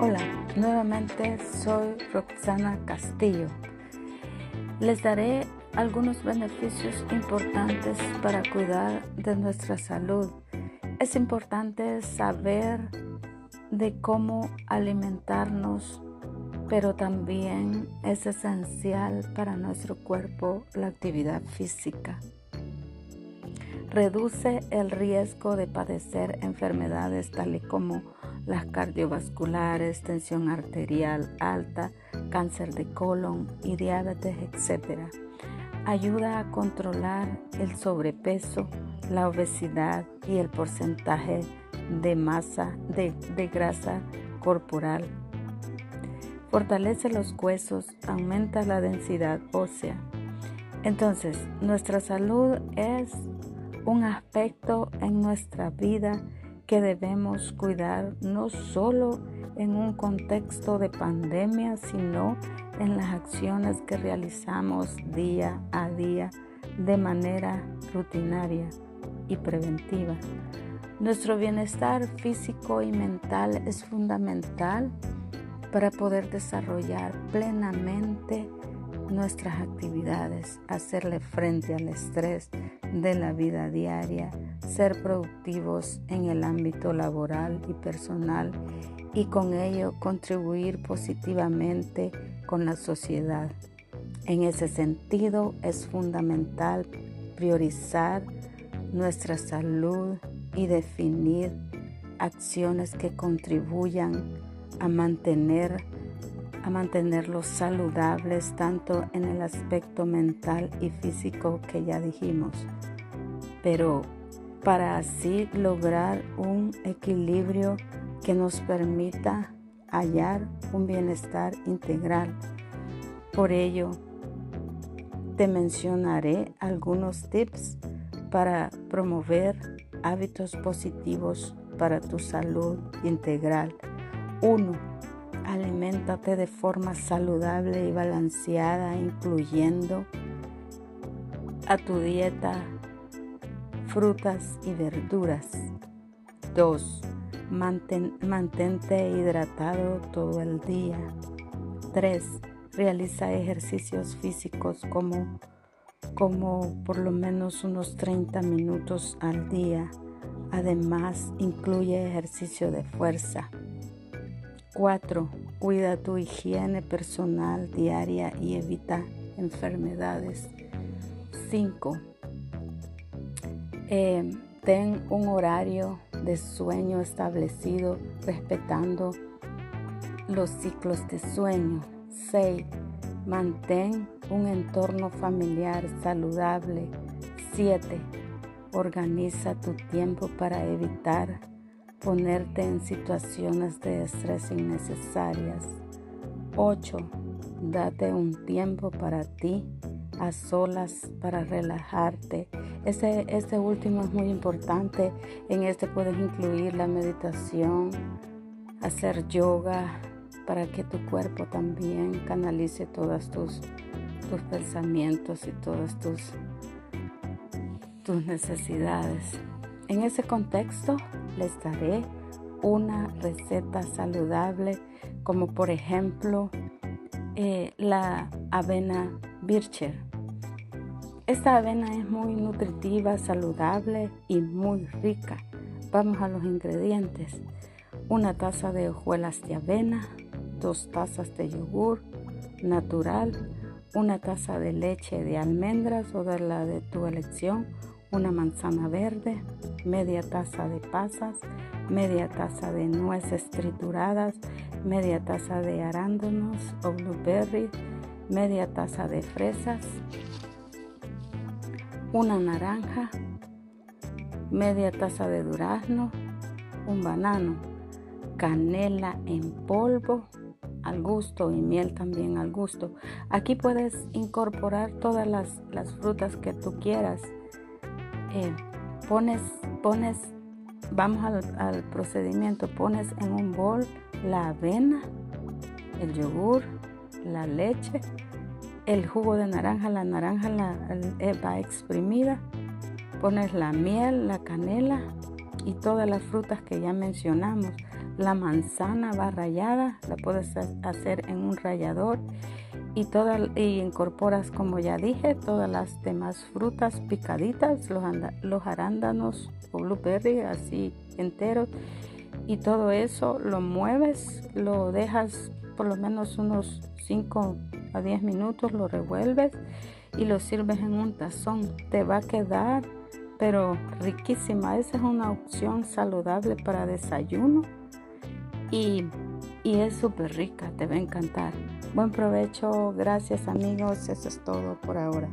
Hola, nuevamente soy Roxana Castillo. Les daré algunos beneficios importantes para cuidar de nuestra salud. Es importante saber de cómo alimentarnos, pero también es esencial para nuestro cuerpo la actividad física. Reduce el riesgo de padecer enfermedades tales como las cardiovasculares, tensión arterial alta, cáncer de colon y diabetes, etc. Ayuda a controlar el sobrepeso, la obesidad y el porcentaje de masa de, de grasa corporal. Fortalece los huesos, aumenta la densidad ósea. Entonces, nuestra salud es un aspecto en nuestra vida que debemos cuidar no solo en un contexto de pandemia, sino en las acciones que realizamos día a día de manera rutinaria y preventiva. Nuestro bienestar físico y mental es fundamental para poder desarrollar plenamente nuestras actividades, hacerle frente al estrés de la vida diaria, ser productivos en el ámbito laboral y personal y con ello contribuir positivamente con la sociedad. En ese sentido es fundamental priorizar nuestra salud y definir acciones que contribuyan a mantener a mantenerlos saludables tanto en el aspecto mental y físico que ya dijimos. Pero para así lograr un equilibrio que nos permita hallar un bienestar integral. Por ello, te mencionaré algunos tips para promover hábitos positivos para tu salud integral. 1. Aliméntate de forma saludable y balanceada, incluyendo a tu dieta frutas y verduras. 2. mantente hidratado todo el día. 3. Realiza ejercicios físicos como, como por lo menos unos 30 minutos al día. Además, incluye ejercicio de fuerza. 4. Cuida tu higiene personal diaria y evita enfermedades. 5 eh, ten un horario de sueño establecido respetando los ciclos de sueño. 6. Mantén un entorno familiar saludable. 7. Organiza tu tiempo para evitar ponerte en situaciones de estrés innecesarias. 8. Date un tiempo para ti a solas para relajarte. Este, este último es muy importante. En este puedes incluir la meditación, hacer yoga para que tu cuerpo también canalice todos tus, tus pensamientos y todas tus, tus necesidades. En ese contexto les daré una receta saludable como por ejemplo eh, la avena Bircher. Esta avena es muy nutritiva, saludable y muy rica. Vamos a los ingredientes. Una taza de hojuelas de avena, dos tazas de yogur natural, una taza de leche de almendras o de la de tu elección, una manzana verde, media taza de pasas, media taza de nueces trituradas, media taza de arándanos o blueberry, media taza de fresas, una naranja, media taza de durazno, un banano, canela en polvo al gusto y miel también al gusto. Aquí puedes incorporar todas las, frutas que tú quieras. Eh, pones, pones Vamos al, procedimiento. Pones en un bol la avena, el yogur, la leche, el jugo de naranja. La naranja la, eh, va exprimida. Pones la miel, la canela y todas las frutas que ya mencionamos. La manzana va rayada, la puedes hacer en un rallador y, toda, y incorporas, como ya dije, todas las demás frutas picaditas, los, arándanos o blueberry así enteros y todo eso lo mueves, lo dejas por lo menos unos 5 a 10 minutos, lo revuelves y lo sirves en un tazón. Te va a quedar pero riquísima. Esa es una opción saludable para desayuno y, y es súper rica, te va a encantar. Buen provecho, gracias amigos, eso es todo por ahora.